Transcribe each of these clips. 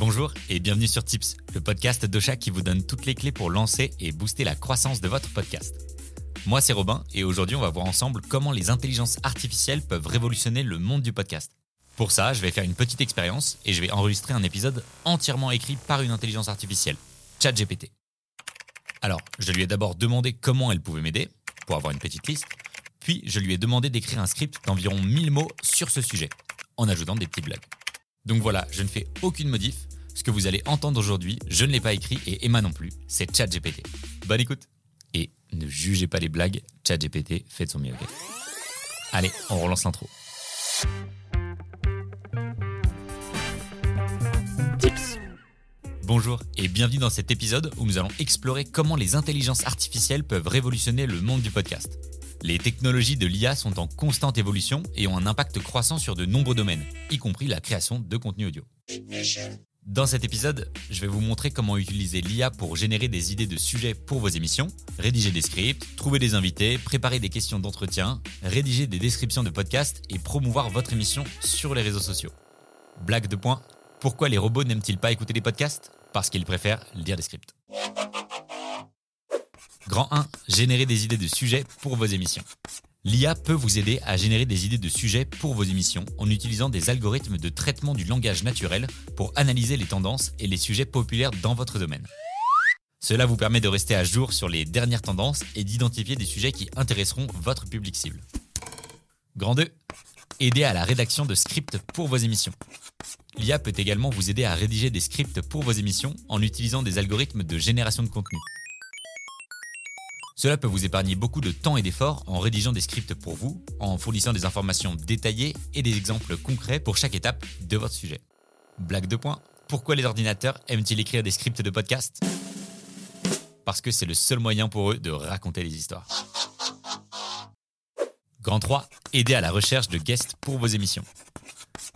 Bonjour et bienvenue sur Tips, le podcast d'Ocha qui vous donne toutes les clés pour lancer et booster la croissance de votre podcast. Moi c'est Robin et aujourd'hui on va voir ensemble comment les intelligences artificielles peuvent révolutionner le monde du podcast. Pour ça, je vais faire une petite expérience et je vais enregistrer un épisode entièrement écrit par une intelligence artificielle, ChatGPT. Alors, je lui ai d'abord demandé comment elle pouvait m'aider, pour avoir une petite liste, puis je lui ai demandé d'écrire un script d'environ 1000 mots sur ce sujet, en ajoutant des petites blagues. Donc voilà, je ne fais aucune modif. Ce que vous allez entendre aujourd'hui, je ne l'ai pas écrit et Emma non plus, c'est ChatGPT. Bonne écoute Et ne jugez pas les blagues, ChatGPT fait de son mieux, Allez, on relance l'intro. Bonjour et bienvenue dans cet épisode où nous allons explorer comment les intelligences artificielles peuvent révolutionner le monde du podcast. Les technologies de l'IA sont en constante évolution et ont un impact croissant sur de nombreux domaines, y compris la création de contenu audio. Dans cet épisode, je vais vous montrer comment utiliser l'IA pour générer des idées de sujets pour vos émissions, rédiger des scripts, trouver des invités, préparer des questions d'entretien, rédiger des descriptions de podcasts et promouvoir votre émission sur les réseaux sociaux. Blague de point, pourquoi les robots n'aiment-ils pas écouter les podcasts? Parce qu'ils préfèrent lire des scripts. Grand 1, générer des idées de sujets pour vos émissions. L'IA peut vous aider à générer des idées de sujets pour vos émissions en utilisant des algorithmes de traitement du langage naturel pour analyser les tendances et les sujets populaires dans votre domaine. Cela vous permet de rester à jour sur les dernières tendances et d'identifier des sujets qui intéresseront votre public cible. Grand 2. Aider à la rédaction de scripts pour vos émissions. L'IA peut également vous aider à rédiger des scripts pour vos émissions en utilisant des algorithmes de génération de contenu. Cela peut vous épargner beaucoup de temps et d'efforts en rédigeant des scripts pour vous, en fournissant des informations détaillées et des exemples concrets pour chaque étape de votre sujet. Blague de point, pourquoi les ordinateurs aiment-ils écrire des scripts de podcast? Parce que c'est le seul moyen pour eux de raconter des histoires. Grand 3, aider à la recherche de guests pour vos émissions.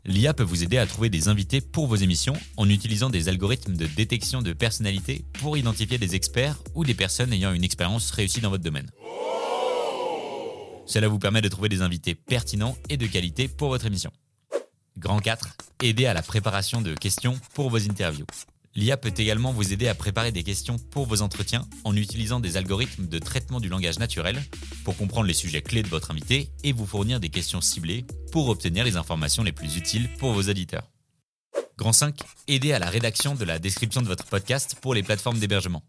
L'IA peut vous aider à trouver des invités pour vos émissions en utilisant des algorithmes de détection de personnalité pour identifier des experts ou des personnes ayant une expérience réussie dans votre domaine. Cela vous permet de trouver des invités pertinents et de qualité pour votre émission. Grand 4. Aider à la préparation de questions pour vos interviews. L'IA peut également vous aider à préparer des questions pour vos entretiens en utilisant des algorithmes de traitement du langage naturel pour comprendre les sujets clés de votre invité et vous fournir des questions ciblées pour obtenir les informations les plus utiles pour vos auditeurs. Grand 5. Aider à la rédaction de la description de votre podcast pour les plateformes d'hébergement.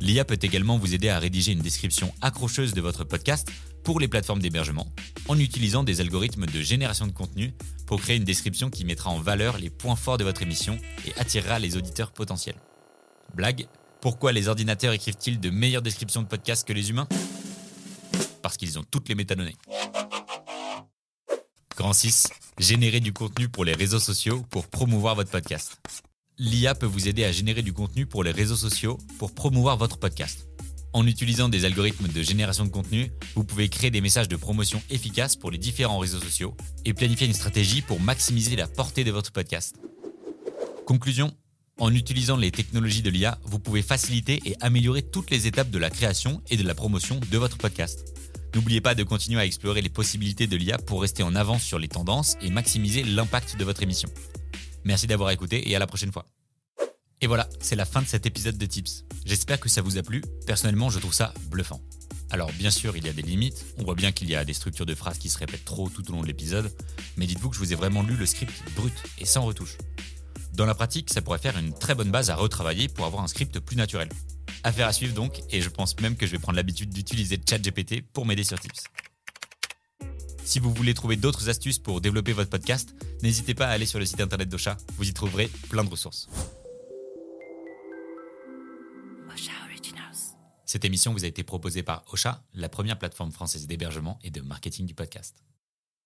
L'IA peut également vous aider à rédiger une description accrocheuse de votre podcast pour les plateformes d'hébergement en utilisant des algorithmes de génération de contenu pour créer une description qui mettra en valeur les points forts de votre émission et attirera les auditeurs potentiels. Blague, pourquoi les ordinateurs écrivent-ils de meilleures descriptions de podcasts que les humains? Parce qu'ils ont toutes les métadonnées. Grand 6. Générer du contenu pour les réseaux sociaux pour promouvoir votre podcast. L'IA peut vous aider à générer du contenu pour les réseaux sociaux pour promouvoir votre podcast. En utilisant des algorithmes de génération de contenu, vous pouvez créer des messages de promotion efficaces pour les différents réseaux sociaux et planifier une stratégie pour maximiser la portée de votre podcast. Conclusion, en utilisant les technologies de l'IA, vous pouvez faciliter et améliorer toutes les étapes de la création et de la promotion de votre podcast. N'oubliez pas de continuer à explorer les possibilités de l'IA pour rester en avance sur les tendances et maximiser l'impact de votre émission. Merci d'avoir écouté et à la prochaine fois. Et voilà, c'est la fin de cet épisode de Tips. J'espère que ça vous a plu. Personnellement, je trouve ça bluffant. Alors bien sûr, il y a des limites. On voit bien qu'il y a des structures de phrases qui se répètent trop tout au long de l'épisode. Mais dites-vous que je vous ai vraiment lu le script brut et sans retouche. Dans la pratique, ça pourrait faire une très bonne base à retravailler pour avoir un script plus naturel. Affaire à suivre donc, et je pense même que je vais prendre l'habitude d'utiliser ChatGPT pour m'aider sur Tips. Si vous voulez trouver d'autres astuces pour développer votre podcast, n'hésitez pas à aller sur le site internet d'Ocha, vous y trouverez plein de ressources. Cette émission vous a été proposée par Ocha, la première plateforme française d'hébergement et de marketing du podcast.